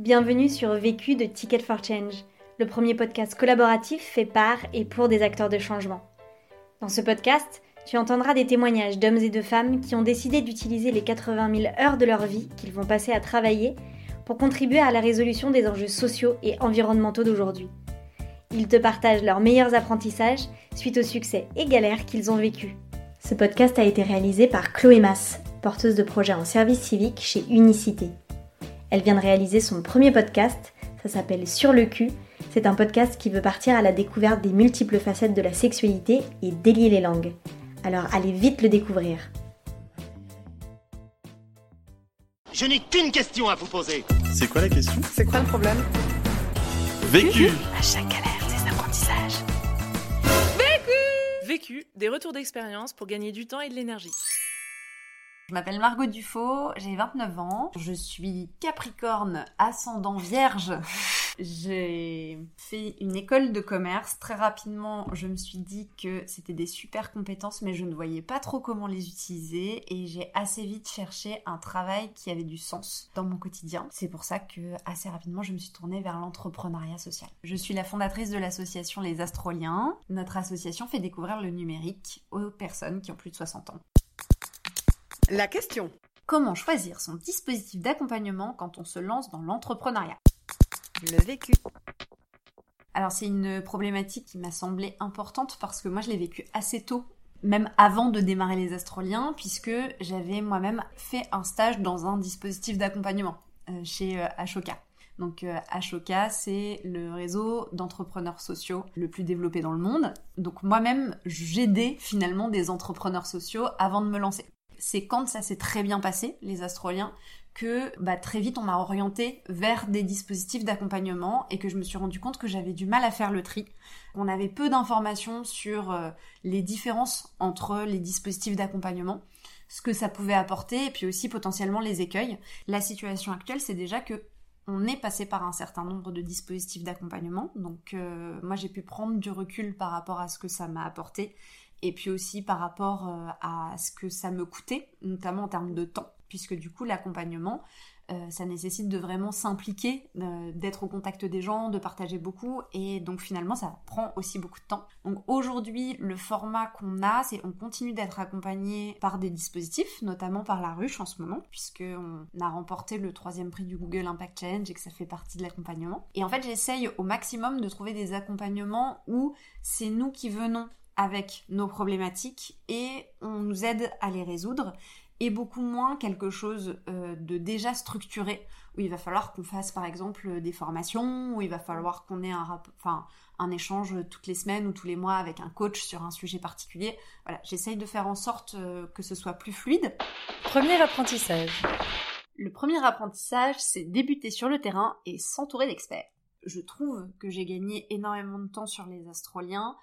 Bienvenue sur Vécu de Ticket for Change, le premier podcast collaboratif fait par et pour des acteurs de changement. Dans ce podcast, tu entendras des témoignages d'hommes et de femmes qui ont décidé d'utiliser les 80 000 heures de leur vie qu'ils vont passer à travailler pour contribuer à la résolution des enjeux sociaux et environnementaux d'aujourd'hui. Ils te partagent leurs meilleurs apprentissages suite aux succès et galères qu'ils ont vécus. Ce podcast a été réalisé par Chloé Mass, porteuse de projet en service civique chez Unicité. Elle vient de réaliser son premier podcast, ça s'appelle Sur le cul. C'est un podcast qui veut partir à la découverte des multiples facettes de la sexualité et délier les langues. Alors allez vite le découvrir. Je n'ai qu'une question à vous poser. C'est quoi la question? C'est quoi le problème? Vécu À chaque galère, des apprentissages. Vécu, des retours d'expérience pour gagner du temps et de l'énergie. Je m'appelle Margot Dufaux, j'ai 29 ans, je suis Capricorne ascendant Vierge. J'ai fait une école de commerce. Très rapidement, je me suis dit que c'était des super compétences, mais je ne voyais pas trop comment les utiliser. Et j'ai assez vite cherché un travail qui avait du sens dans mon quotidien. C'est pour ça que assez rapidement, je me suis tournée vers l'entrepreneuriat social. Je suis la fondatrice de l'association Les Astroliens. Notre association fait découvrir le numérique aux personnes qui ont plus de 60 ans. La question. Comment choisir son dispositif d'accompagnement quand on se lance dans l'entrepreneuriat? Le vécu. Alors c'est une problématique qui m'a semblé importante parce que moi je l'ai vécu assez tôt, même avant de démarrer les astroliens, puisque j'avais moi-même fait un stage dans un dispositif d'accompagnement euh, chez euh, Ashoka. Donc euh, Ashoka, c'est le réseau d'entrepreneurs sociaux le plus développé dans le monde. Donc moi-même, j'aidais finalement des entrepreneurs sociaux avant de me lancer c'est quand ça s'est très bien passé, les astroliens, que bah, très vite on m'a orienté vers des dispositifs d'accompagnement et que je me suis rendu compte que j'avais du mal à faire le tri. On avait peu d'informations sur euh, les différences entre les dispositifs d'accompagnement, ce que ça pouvait apporter et puis aussi potentiellement les écueils. La situation actuelle, c'est déjà que on est passé par un certain nombre de dispositifs d'accompagnement. Donc euh, moi j'ai pu prendre du recul par rapport à ce que ça m'a apporté et puis aussi par rapport euh, à ce que ça me coûtait, notamment en termes de temps, puisque du coup l'accompagnement, euh, ça nécessite de vraiment s'impliquer, euh, d'être au contact des gens, de partager beaucoup, et donc finalement ça prend aussi beaucoup de temps. Donc aujourd'hui, le format qu'on a, c'est on continue d'être accompagné par des dispositifs, notamment par la ruche en ce moment, puisqu'on a remporté le troisième prix du Google Impact Challenge et que ça fait partie de l'accompagnement. Et en fait, j'essaye au maximum de trouver des accompagnements où c'est nous qui venons avec nos problématiques et on nous aide à les résoudre et beaucoup moins quelque chose euh, de déjà structuré où il va falloir qu'on fasse par exemple des formations, où il va falloir qu'on ait un, enfin, un échange toutes les semaines ou tous les mois avec un coach sur un sujet particulier. Voilà, j'essaye de faire en sorte euh, que ce soit plus fluide. Premier apprentissage. Le premier apprentissage, c'est débuter sur le terrain et s'entourer d'experts. Je trouve que j'ai gagné énormément de temps sur les astroliens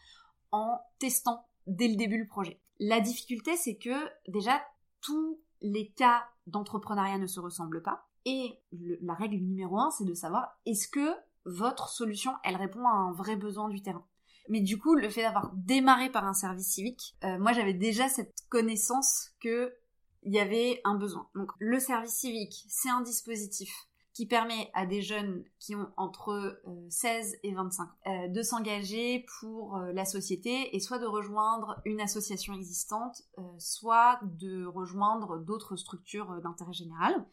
en testant dès le début le projet. La difficulté, c'est que déjà, tous les cas d'entrepreneuriat ne se ressemblent pas. Et la règle numéro un, c'est de savoir est-ce que votre solution, elle répond à un vrai besoin du terrain? Mais du coup, le fait d'avoir démarré par un service civique, euh, moi j'avais déjà cette connaissance que il y avait un besoin. Donc le service civique, c'est un dispositif qui permet à des jeunes qui ont entre 16 euh, et 25 ans euh, de s'engager pour euh, la société et soit de rejoindre une association existante, soit de rejoindre d'autres structures d'intérêt général.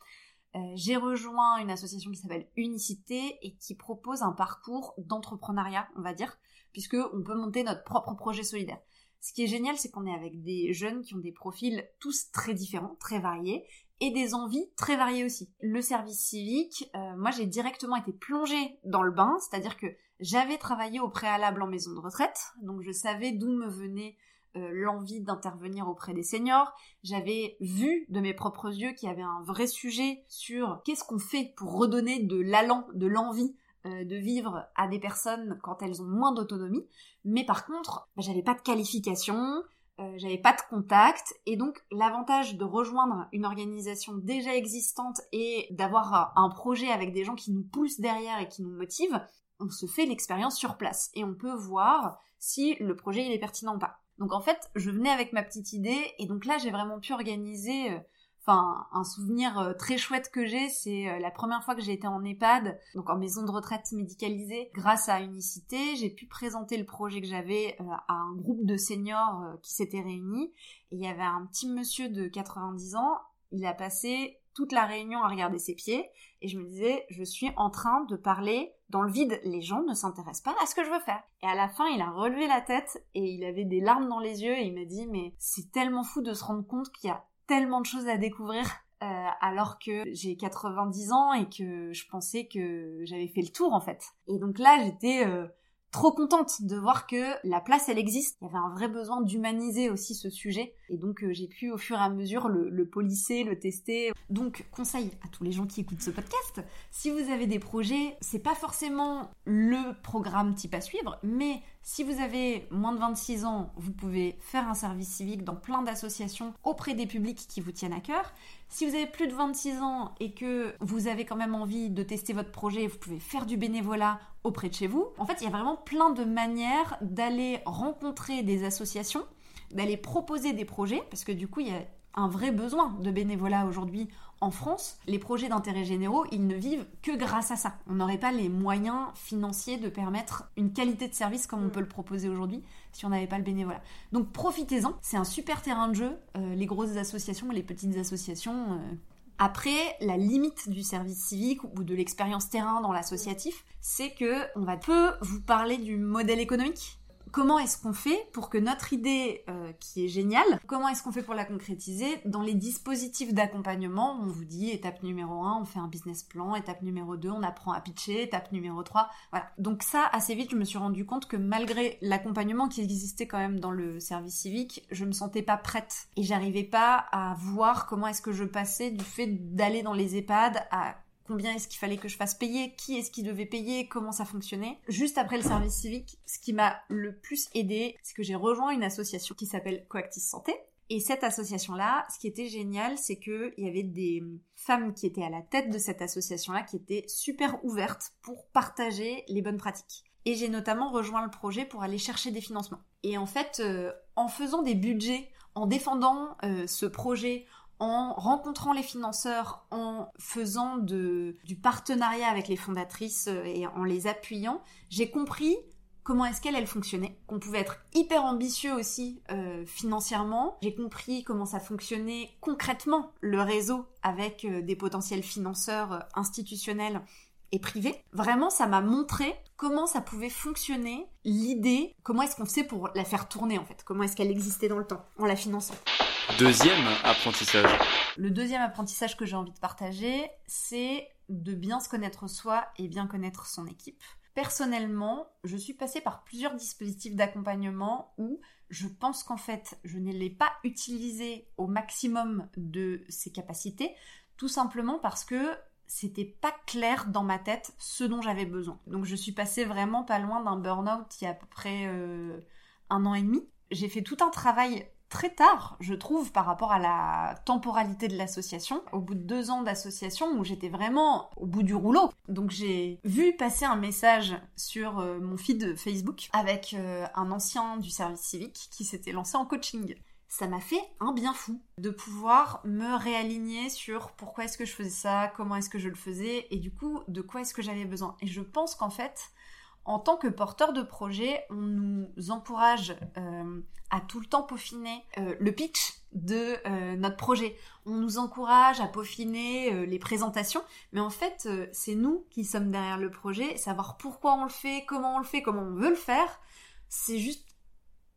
J'ai rejoint une association qui s'appelle Unicité et qui propose un parcours d'entrepreneuriat, on va dire, puisque on peut monter notre propre projet solidaire. Ce qui est génial, c'est qu'on est avec des jeunes qui ont des profils tous très différents, très variés, et des envies très variées aussi. Le service civique, euh, moi j'ai directement été plongée dans le bain, c'est-à-dire que j'avais travaillé au préalable en maison de retraite, donc je savais d'où me venait euh, l'envie d'intervenir auprès des seniors. J'avais vu de mes propres yeux qu'il y avait un vrai sujet sur qu'est-ce qu'on fait pour redonner de l'allant, de l'envie euh, de vivre à des personnes quand elles ont moins d'autonomie. Mais par contre, bah, j'avais pas de qualification, euh, j'avais pas de contact et donc l'avantage de rejoindre une organisation déjà existante et d'avoir un projet avec des gens qui nous poussent derrière et qui nous motivent, on se fait l'expérience sur place et on peut voir si le projet il est pertinent ou pas. Donc en fait, je venais avec ma petite idée et donc là j'ai vraiment pu organiser euh, Enfin, un souvenir euh, très chouette que j'ai, c'est euh, la première fois que j'ai été en EHPAD, donc en maison de retraite médicalisée. Grâce à Unicité, j'ai pu présenter le projet que j'avais euh, à un groupe de seniors qui s'était réunis. Il y avait un petit monsieur de 90 ans, il a passé toute la réunion à regarder ses pieds et je me disais je suis en train de parler dans le vide les gens ne s'intéressent pas à ce que je veux faire et à la fin il a relevé la tête et il avait des larmes dans les yeux et il m'a dit mais c'est tellement fou de se rendre compte qu'il y a tellement de choses à découvrir euh, alors que j'ai 90 ans et que je pensais que j'avais fait le tour en fait. Et donc là j'étais euh, trop contente de voir que la place elle existe. Il y avait un vrai besoin d'humaniser aussi ce sujet et donc euh, j'ai pu au fur et à mesure le, le polisser, le tester. Donc conseil à tous les gens qui écoutent ce podcast, si vous avez des projets, c'est pas forcément le programme type à suivre, mais si vous avez moins de 26 ans, vous pouvez faire un service civique dans plein d'associations auprès des publics qui vous tiennent à cœur. Si vous avez plus de 26 ans et que vous avez quand même envie de tester votre projet, vous pouvez faire du bénévolat auprès de chez vous. En fait, il y a vraiment plein de manières d'aller rencontrer des associations, d'aller proposer des projets, parce que du coup, il y a un vrai besoin de bénévolat aujourd'hui en France, les projets d'intérêt généraux, ils ne vivent que grâce à ça. On n'aurait pas les moyens financiers de permettre une qualité de service comme on peut le proposer aujourd'hui si on n'avait pas le bénévolat. Donc profitez-en, c'est un super terrain de jeu, euh, les grosses associations, les petites associations. Euh. Après, la limite du service civique ou de l'expérience terrain dans l'associatif, c'est que on va peu vous parler du modèle économique comment est-ce qu'on fait pour que notre idée, euh, qui est géniale, comment est-ce qu'on fait pour la concrétiser Dans les dispositifs d'accompagnement, on vous dit étape numéro 1, on fait un business plan, étape numéro 2, on apprend à pitcher, étape numéro 3, voilà. Donc ça, assez vite, je me suis rendu compte que malgré l'accompagnement qui existait quand même dans le service civique, je me sentais pas prête et j'arrivais pas à voir comment est-ce que je passais du fait d'aller dans les EHPAD à combien est-ce qu'il fallait que je fasse payer, qui est-ce qui devait payer, comment ça fonctionnait. Juste après le service civique, ce qui m'a le plus aidé, c'est que j'ai rejoint une association qui s'appelle Coactis Santé. Et cette association-là, ce qui était génial, c'est qu'il y avait des femmes qui étaient à la tête de cette association-là qui étaient super ouvertes pour partager les bonnes pratiques. Et j'ai notamment rejoint le projet pour aller chercher des financements. Et en fait, euh, en faisant des budgets, en défendant euh, ce projet, en rencontrant les financeurs, en faisant du partenariat avec les fondatrices euh, et en les appuyant, j'ai compris comment est-ce qu'elle fonctionnait, qu'on pouvait être hyper ambitieux aussi euh, financièrement. J'ai compris comment ça fonctionnait concrètement le réseau avec euh, des potentiels financeurs institutionnels et privés. Vraiment, ça m'a montré comment ça pouvait fonctionner, l'idée, comment est-ce qu'on sait pour la faire tourner en fait, comment est-ce qu'elle existait dans le temps en la finançant. Deuxième apprentissage. Le deuxième apprentissage que j'ai envie de partager, c'est de bien se connaître soi et bien connaître son équipe. Personnellement, je suis passée par plusieurs dispositifs d'accompagnement où je pense qu'en fait, je ne l'ai pas utilisé au maximum de ses capacités, tout simplement parce que c'était pas clair dans ma tête ce dont j'avais besoin. Donc je suis passée vraiment pas loin d'un burn-out il y a à peu près euh, un an et demi. J'ai fait tout un travail très tard, je trouve, par rapport à la temporalité de l'association. Au bout de deux ans d'association, où j'étais vraiment au bout du rouleau. Donc j'ai vu passer un message sur euh, mon feed Facebook avec euh, un ancien du service civique qui s'était lancé en coaching. Ça m'a fait un bien fou de pouvoir me réaligner sur pourquoi est-ce que je faisais ça, comment est-ce que je le faisais et du coup de quoi est-ce que j'avais besoin. Et je pense qu'en fait, en tant que porteur de projet, on nous encourage euh, à tout le temps peaufiner euh, le pitch de euh, notre projet. On nous encourage à peaufiner les présentations, mais en fait, c'est nous qui sommes derrière le projet, savoir pourquoi on le fait, comment on le fait, comment on veut le faire, c'est juste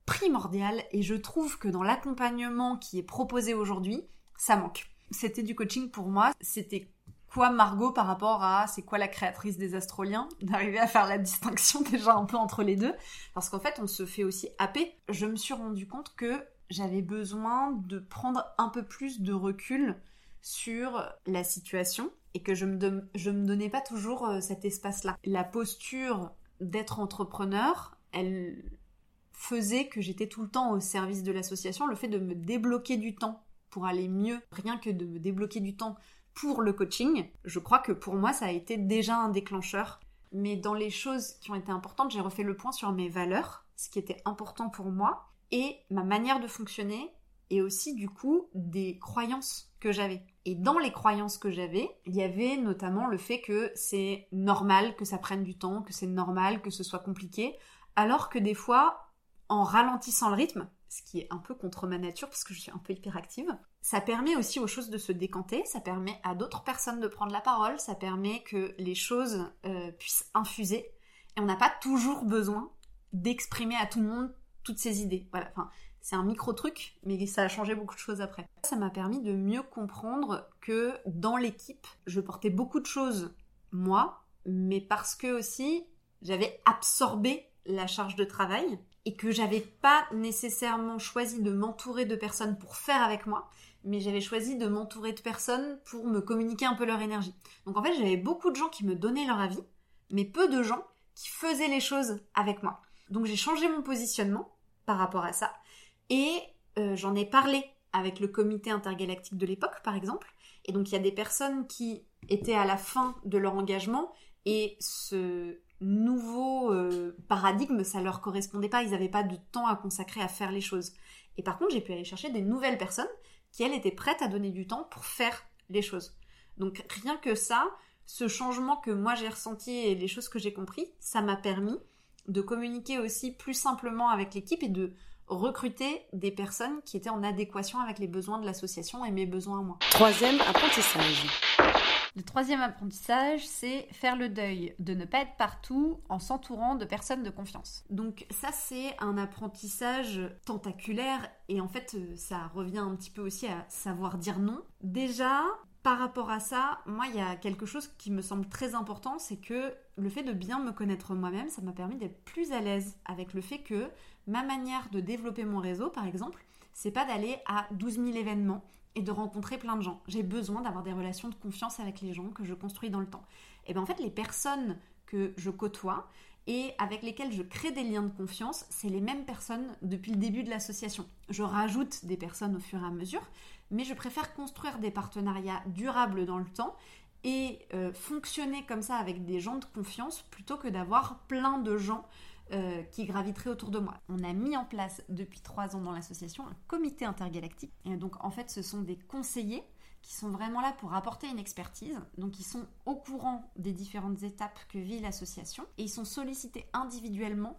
primordial et je trouve que dans l'accompagnement qui est proposé aujourd'hui, ça manque. C'était du coaching pour moi, c'était quoi Margot par rapport à c'est quoi la créatrice des Astroliens, d'arriver à faire la distinction déjà un peu entre les deux, parce qu'en fait on se fait aussi happer. Je me suis rendu compte que j'avais besoin de prendre un peu plus de recul sur la situation et que je me, je me donnais pas toujours euh, cet espace-là. La posture d'être entrepreneur, elle faisait que j'étais tout le temps au service de l'association, le fait de me débloquer du temps pour aller mieux, rien que de me débloquer du temps pour le coaching, je crois que pour moi, ça a été déjà un déclencheur. Mais dans les choses qui ont été importantes, j'ai refait le point sur mes valeurs, ce qui était important pour moi, et ma manière de fonctionner, et aussi du coup des croyances que j'avais. Et dans les croyances que j'avais, il y avait notamment le fait que c'est normal que ça prenne du temps, que c'est normal que ce soit compliqué, alors que des fois, en ralentissant le rythme, ce qui est un peu contre ma nature parce que je suis un peu hyperactive, ça permet aussi aux choses de se décanter, ça permet à d'autres personnes de prendre la parole, ça permet que les choses euh, puissent infuser, et on n'a pas toujours besoin d'exprimer à tout le monde toutes ses idées. Voilà, enfin, c'est un micro truc, mais ça a changé beaucoup de choses après. Ça m'a permis de mieux comprendre que dans l'équipe, je portais beaucoup de choses moi, mais parce que aussi j'avais absorbé la charge de travail et que j'avais pas nécessairement choisi de m'entourer de personnes pour faire avec moi, mais j'avais choisi de m'entourer de personnes pour me communiquer un peu leur énergie. Donc en fait, j'avais beaucoup de gens qui me donnaient leur avis, mais peu de gens qui faisaient les choses avec moi. Donc j'ai changé mon positionnement par rapport à ça. Et euh, j'en ai parlé avec le comité intergalactique de l'époque, par exemple. Et donc il y a des personnes qui étaient à la fin de leur engagement et ce nouveau euh, paradigme, ça leur correspondait pas. Ils n'avaient pas de temps à consacrer à faire les choses. Et par contre, j'ai pu aller chercher des nouvelles personnes qui, elles, étaient prêtes à donner du temps pour faire les choses. Donc rien que ça, ce changement que moi j'ai ressenti et les choses que j'ai compris, ça m'a permis de communiquer aussi plus simplement avec l'équipe et de recruter des personnes qui étaient en adéquation avec les besoins de l'association et mes besoins à moi. Troisième apprentissage. Le troisième apprentissage, c'est faire le deuil de ne pas être partout en s'entourant de personnes de confiance. Donc ça, c'est un apprentissage tentaculaire et en fait, ça revient un petit peu aussi à savoir dire non. Déjà, par rapport à ça, moi, il y a quelque chose qui me semble très important, c'est que le fait de bien me connaître moi-même, ça m'a permis d'être plus à l'aise avec le fait que ma manière de développer mon réseau, par exemple, c'est pas d'aller à 12 000 événements et de rencontrer plein de gens. J'ai besoin d'avoir des relations de confiance avec les gens que je construis dans le temps. Et bien en fait, les personnes que je côtoie et avec lesquelles je crée des liens de confiance, c'est les mêmes personnes depuis le début de l'association. Je rajoute des personnes au fur et à mesure, mais je préfère construire des partenariats durables dans le temps et euh, fonctionner comme ça avec des gens de confiance plutôt que d'avoir plein de gens euh, qui graviteraient autour de moi. On a mis en place depuis trois ans dans l'association un comité intergalactique. Et donc en fait ce sont des conseillers qui sont vraiment là pour apporter une expertise. Donc ils sont au courant des différentes étapes que vit l'association et ils sont sollicités individuellement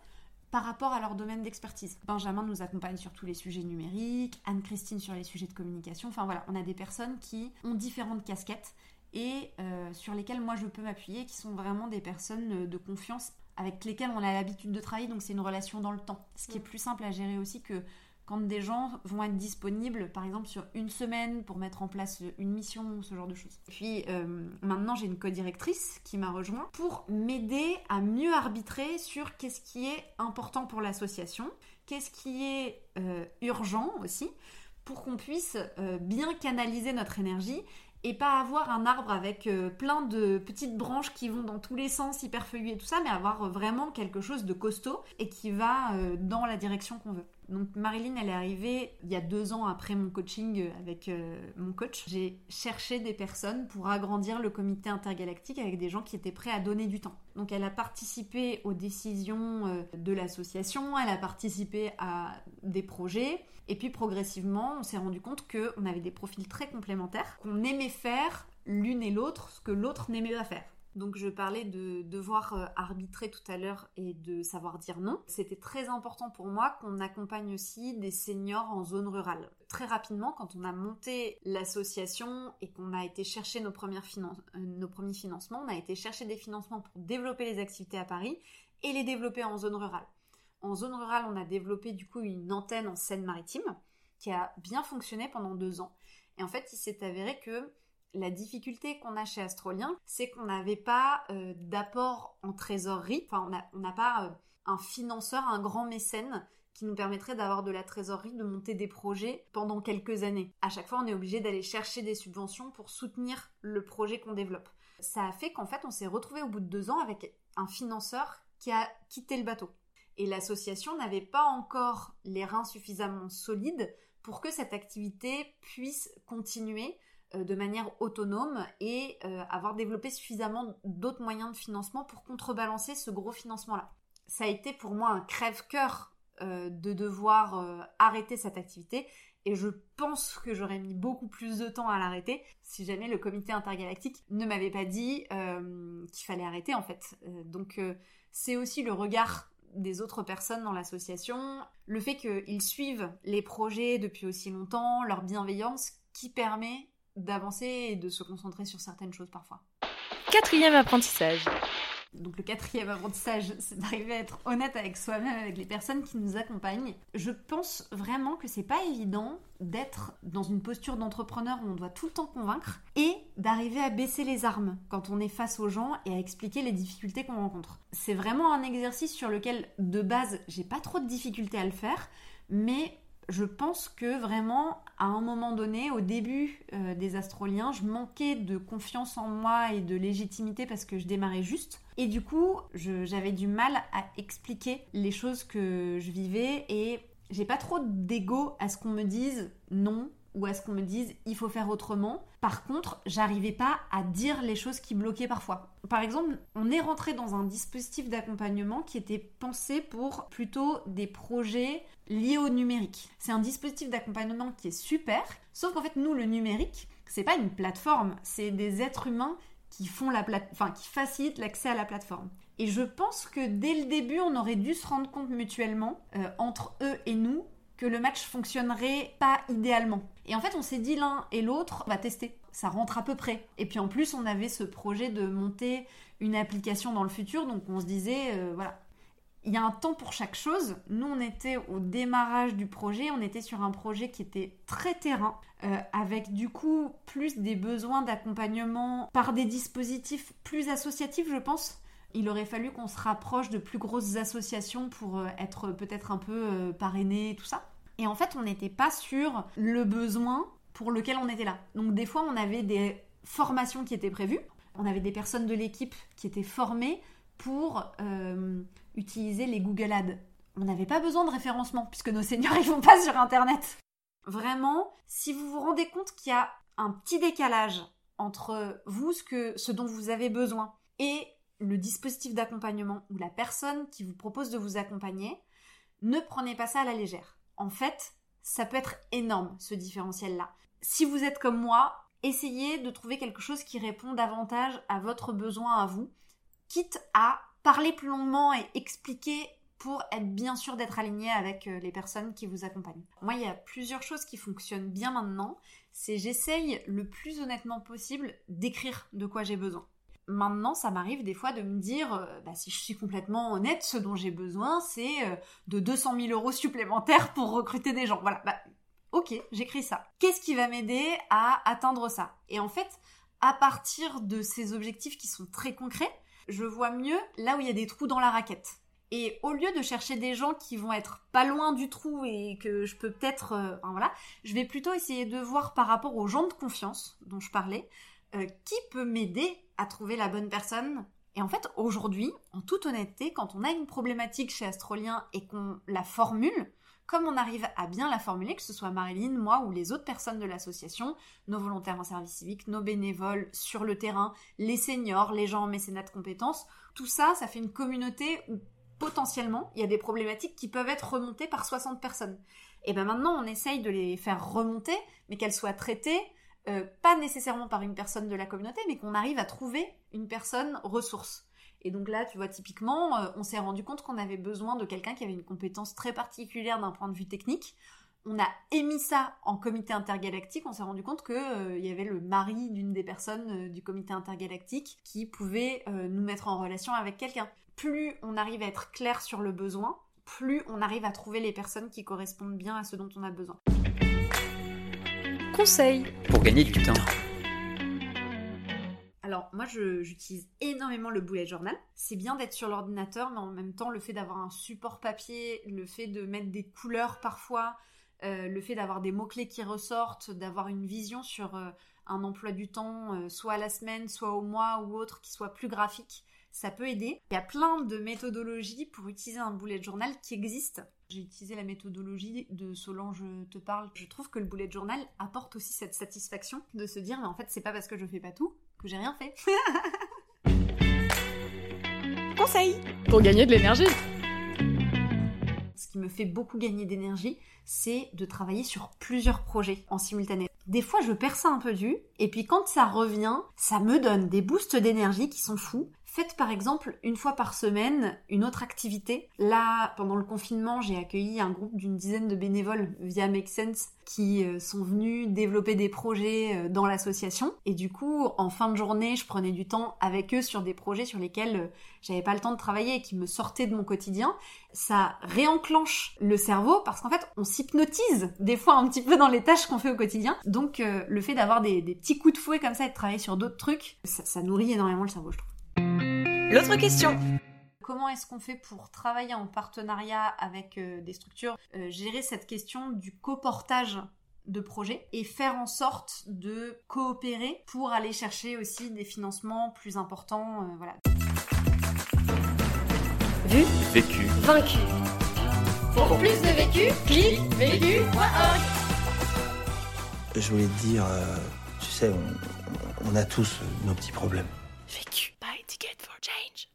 par rapport à leur domaine d'expertise. Benjamin nous accompagne sur tous les sujets numériques, Anne-Christine sur les sujets de communication. Enfin voilà, on a des personnes qui ont différentes casquettes et euh, sur lesquelles moi je peux m'appuyer, qui sont vraiment des personnes de confiance avec lesquelles on a l'habitude de travailler, donc c'est une relation dans le temps. Ce qui est plus simple à gérer aussi que quand des gens vont être disponibles, par exemple sur une semaine pour mettre en place une mission, ce genre de choses. Puis euh, maintenant j'ai une co-directrice qui m'a rejoint pour m'aider à mieux arbitrer sur qu'est-ce qui est important pour l'association, qu'est-ce qui est euh, urgent aussi, pour qu'on puisse euh, bien canaliser notre énergie et pas avoir un arbre avec plein de petites branches qui vont dans tous les sens, hyper feuillues et tout ça, mais avoir vraiment quelque chose de costaud et qui va dans la direction qu'on veut. Donc Marilyn, elle est arrivée il y a deux ans après mon coaching avec euh, mon coach. J'ai cherché des personnes pour agrandir le comité intergalactique avec des gens qui étaient prêts à donner du temps. Donc elle a participé aux décisions euh, de l'association, elle a participé à des projets, et puis progressivement, on s'est rendu compte qu'on avait des profils très complémentaires, qu'on aimait faire l'une et l'autre ce que l'autre n'aimait pas faire. Donc je parlais de devoir euh, arbitrer tout à l'heure et de savoir dire non. C'était très important pour moi qu'on accompagne aussi des seniors en zone rurale. Très rapidement, quand on a monté l'association et qu'on a été chercher nos, euh, nos premiers financements, on a été chercher des financements pour développer les activités à Paris et les développer en zone rurale. En zone rurale, on a développé du coup une antenne en Seine-Maritime qui a bien fonctionné pendant deux ans. Et en fait, il s'est avéré que la difficulté qu'on a chez Astrolien, c'est qu'on n'avait pas euh, d'apport en trésorerie, enfin on n'a pas euh, un financeur, un grand mécène qui nous permettrait d'avoir de la trésorerie, de monter des projets pendant quelques années. À chaque fois, on est obligé d'aller chercher des subventions pour soutenir le projet qu'on développe. Ça a fait qu'en fait, on s'est retrouvé au bout de deux ans avec un financeur qui a quitté le bateau. Et l'association n'avait pas encore les reins suffisamment solides pour que cette activité puisse continuer de manière autonome et euh, avoir développé suffisamment d'autres moyens de financement pour contrebalancer ce gros financement-là. Ça a été pour moi un crève-cœur euh, de devoir arrêter cette activité Et je pense que j'aurais mis beaucoup plus de temps à l'arrêter si jamais le comité intergalactique ne m'avait pas dit euh, qu'il fallait arrêter en fait. Euh, donc euh, c'est aussi le regard des autres personnes dans l'association, le fait qu'ils suivent les projets depuis aussi longtemps, leur bienveillance qui permet d'avancer et de se concentrer sur certaines choses parfois. Quatrième apprentissage. Donc le quatrième apprentissage, c'est d'arriver à être honnête avec soi-même, avec les personnes qui nous accompagnent. Je pense vraiment que c'est pas évident d'être dans une posture d'entrepreneur où on doit tout le temps convaincre et d'arriver à baisser les armes quand on est face aux gens et à expliquer les difficultés qu'on rencontre. C'est vraiment un exercice sur lequel de base j'ai pas trop de difficultés à le faire, mais je pense que vraiment, à un moment donné, au début euh, des astroliens, je manquais de confiance en moi et de légitimité parce que je démarrais juste. Et du coup, j'avais du mal à expliquer les choses que je vivais et j'ai pas trop d'ego à ce qu'on me dise non ou à ce qu'on me dise il faut faire autrement. Par contre, j'arrivais pas à dire les choses qui bloquaient parfois. Par exemple, on est rentré dans un dispositif d'accompagnement qui était pensé pour plutôt des projets liés au numérique. C'est un dispositif d'accompagnement qui est super, sauf qu'en fait nous le numérique, c'est pas une plateforme, c'est des êtres humains qui font la plate... enfin, qui facilitent l'accès à la plateforme. Et je pense que dès le début, on aurait dû se rendre compte mutuellement, euh, entre eux et nous, que le match fonctionnerait pas idéalement. Et en fait, on s'est dit l'un et l'autre, on va tester. Ça rentre à peu près. Et puis en plus, on avait ce projet de monter une application dans le futur, donc on se disait, euh, voilà, il y a un temps pour chaque chose. Nous, on était au démarrage du projet, on était sur un projet qui était très terrain, euh, avec du coup plus des besoins d'accompagnement par des dispositifs plus associatifs, je pense. Il aurait fallu qu'on se rapproche de plus grosses associations pour euh, être peut-être un peu parrainé, tout ça. Et en fait, on n'était pas sur le besoin pour lequel on était là. Donc des fois, on avait des formations qui étaient prévues. On avait des personnes de l'équipe qui étaient formées pour utiliser les Google Ads. On n'avait pas besoin de référencement puisque nos seniors ils vont pas sur internet. Vraiment, si vous vous rendez compte qu'il y a un petit décalage entre vous, ce, que, ce dont vous avez besoin, et le dispositif d'accompagnement ou la personne qui vous propose de vous accompagner, ne prenez pas ça à la légère. En fait, ça peut être énorme ce différentiel-là. Si vous êtes comme moi, essayez de trouver quelque chose qui répond davantage à votre besoin à vous, quitte à parler plus longuement et expliquer pour être bien sûr d'être aligné avec euh, les personnes qui vous accompagnent. Moi, il y a plusieurs choses qui fonctionnent bien maintenant. C'est j'essaye le plus honnêtement possible d'écrire de quoi j'ai besoin. Maintenant, ça m'arrive des fois de me dire, euh, bah, si je suis complètement honnête, ce dont j'ai besoin, c'est euh, de 200 000 euros supplémentaires pour recruter des gens. Voilà, bah, ok, j'écris ça. Qu'est-ce qui va m'aider à atteindre ça? Et en fait, à partir de ces objectifs qui sont très concrets, je vois mieux là où il y a des trous dans la raquette. Et au lieu de chercher des gens qui vont être pas loin du trou et que je peux peut-être, euh, voilà, je vais plutôt essayer de voir par rapport aux gens de confiance dont je parlais, qui peut m'aider à trouver la bonne personne. Et en fait, aujourd'hui, en toute honnêteté, quand on a une problématique chez Astrolien et qu'on la formule, comme on arrive à bien la formuler, que ce soit Marilyn, moi ou les autres personnes de l'association, nos volontaires en service civique, nos bénévoles sur le terrain, les seniors, les gens en mécénat de compétences, tout ça, ça fait une communauté où potentiellement il y a des problématiques qui peuvent être remontées par 60 personnes. Et bien maintenant on essaye de les faire remonter, mais qu'elles soient traitées euh, pas nécessairement par une personne de la communauté, mais qu'on arrive à trouver une personne ressource. Et donc là, tu vois, typiquement, euh, on s'est rendu compte qu'on avait besoin de quelqu'un qui avait une compétence très particulière d'un point de vue technique. On a émis ça en comité intergalactique. On s'est rendu compte qu'il euh, y avait le mari d'une des personnes du comité intergalactique qui pouvait nous mettre en relation avec quelqu'un. Plus on arrive à être clair sur le besoin, plus on arrive à trouver les personnes qui correspondent bien à ce dont on a besoin. Conseil pour gagner du temps. Alors moi j'utilise énormément le bullet journal. C'est bien d'être sur l'ordinateur, mais en même temps le fait d'avoir un support papier, le fait de mettre des couleurs parfois, euh, le fait d'avoir des mots-clés qui ressortent, d'avoir une vision sur euh, un emploi du temps, euh, soit à la semaine, soit au mois ou autre, qui soit plus graphique, ça peut aider. Il y a plein de méthodologies pour utiliser un bullet journal qui existent. J'ai utilisé la méthodologie de Solange te parle. Je trouve que le bullet journal apporte aussi cette satisfaction de se dire mais en fait c'est pas parce que je fais pas tout que j'ai rien fait. Conseil pour gagner de l'énergie. Ce qui me fait beaucoup gagner d'énergie, c'est de travailler sur plusieurs projets en simultané. Des fois, je perds ça un peu du, et puis quand ça revient, ça me donne des boosts d'énergie qui sont fous. Faites par exemple une fois par semaine une autre activité. Là, pendant le confinement, j'ai accueilli un groupe d'une dizaine de bénévoles via Make Sense qui euh, sont venus développer des projets euh, dans l'association. Et du coup, en fin de journée, je prenais du temps avec eux sur des projets sur lesquels euh, j'avais pas le temps de travailler et qui me sortaient de mon quotidien. Ça réenclenche le cerveau parce qu'en fait, on s'hypnotise des fois un petit peu dans les tâches qu'on fait au quotidien. Donc, le fait d'avoir des, petits coups de fouet comme ça et de travailler sur d'autres trucs, ça, ça nourrit énormément le cerveau, je trouve. L'autre question. Comment est-ce qu'on fait pour travailler en partenariat avec euh, des structures, euh, gérer cette question du coportage de projets et faire en sorte de coopérer pour aller chercher aussi des financements plus importants, euh, voilà. Vu, Vécu. vaincu. Pour plus de vécu, clique vécu.org. Je voulais te dire, tu sais, on, on a tous nos petits problèmes. vécu. Buy a ticket for change.